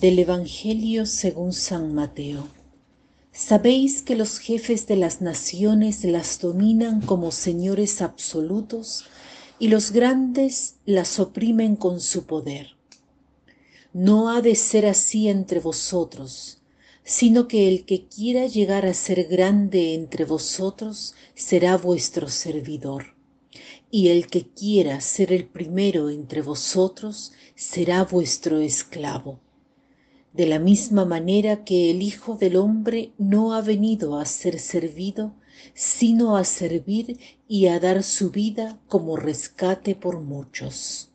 Del Evangelio según San Mateo. Sabéis que los jefes de las naciones las dominan como señores absolutos y los grandes las oprimen con su poder. No ha de ser así entre vosotros, sino que el que quiera llegar a ser grande entre vosotros será vuestro servidor, y el que quiera ser el primero entre vosotros será vuestro esclavo de la misma manera que el Hijo del Hombre no ha venido a ser servido, sino a servir y a dar su vida como rescate por muchos.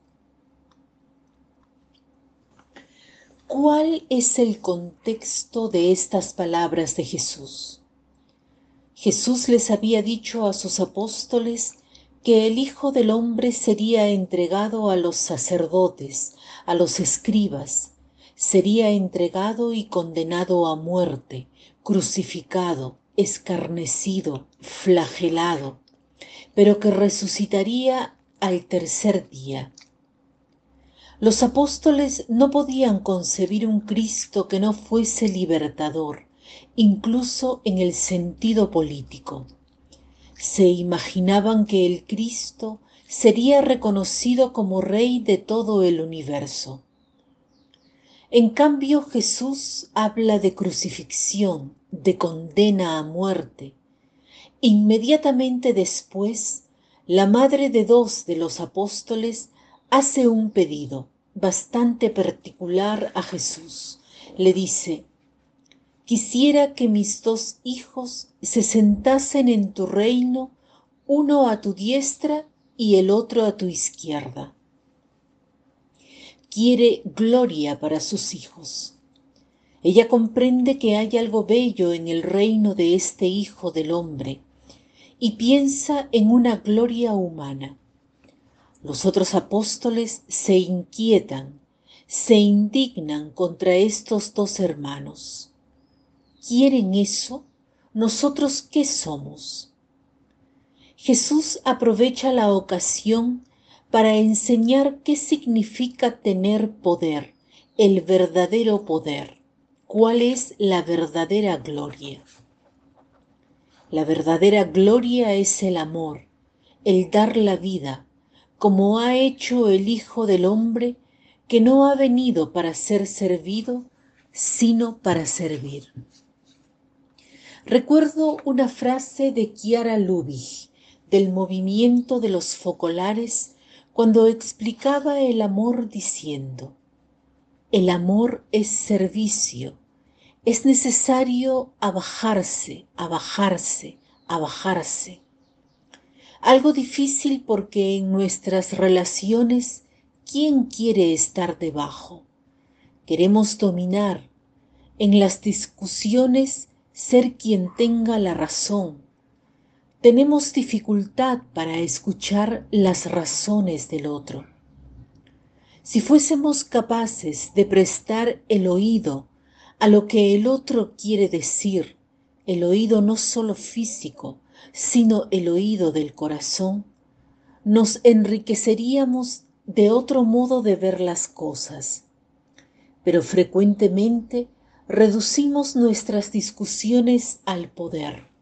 ¿Cuál es el contexto de estas palabras de Jesús? Jesús les había dicho a sus apóstoles que el Hijo del Hombre sería entregado a los sacerdotes, a los escribas, sería entregado y condenado a muerte, crucificado, escarnecido, flagelado, pero que resucitaría al tercer día. Los apóstoles no podían concebir un Cristo que no fuese libertador, incluso en el sentido político. Se imaginaban que el Cristo sería reconocido como Rey de todo el universo en cambio, Jesús habla de crucifixión, de condena a muerte. Inmediatamente después, la madre de dos de los apóstoles hace un pedido bastante particular a Jesús. Le dice, quisiera que mis dos hijos se sentasen en tu reino, uno a tu diestra y el otro a tu izquierda quiere gloria para sus hijos. Ella comprende que hay algo bello en el reino de este Hijo del Hombre y piensa en una gloria humana. Los otros apóstoles se inquietan, se indignan contra estos dos hermanos. ¿Quieren eso? ¿Nosotros qué somos? Jesús aprovecha la ocasión para enseñar qué significa tener poder, el verdadero poder, cuál es la verdadera gloria. La verdadera gloria es el amor, el dar la vida, como ha hecho el Hijo del Hombre, que no ha venido para ser servido, sino para servir. Recuerdo una frase de Chiara Lubich del movimiento de los focolares cuando explicaba el amor diciendo, el amor es servicio, es necesario abajarse, abajarse, abajarse. Algo difícil porque en nuestras relaciones, ¿quién quiere estar debajo? Queremos dominar, en las discusiones ser quien tenga la razón, tenemos dificultad para escuchar las razones del otro. Si fuésemos capaces de prestar el oído a lo que el otro quiere decir, el oído no solo físico, sino el oído del corazón, nos enriqueceríamos de otro modo de ver las cosas. Pero frecuentemente reducimos nuestras discusiones al poder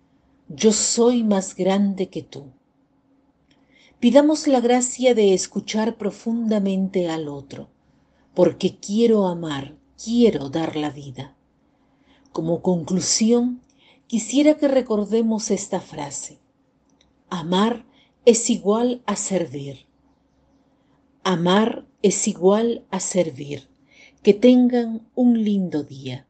yo soy más grande que tú. Pidamos la gracia de escuchar profundamente al otro, porque quiero amar, quiero dar la vida. Como conclusión, quisiera que recordemos esta frase. Amar es igual a servir. Amar es igual a servir. Que tengan un lindo día.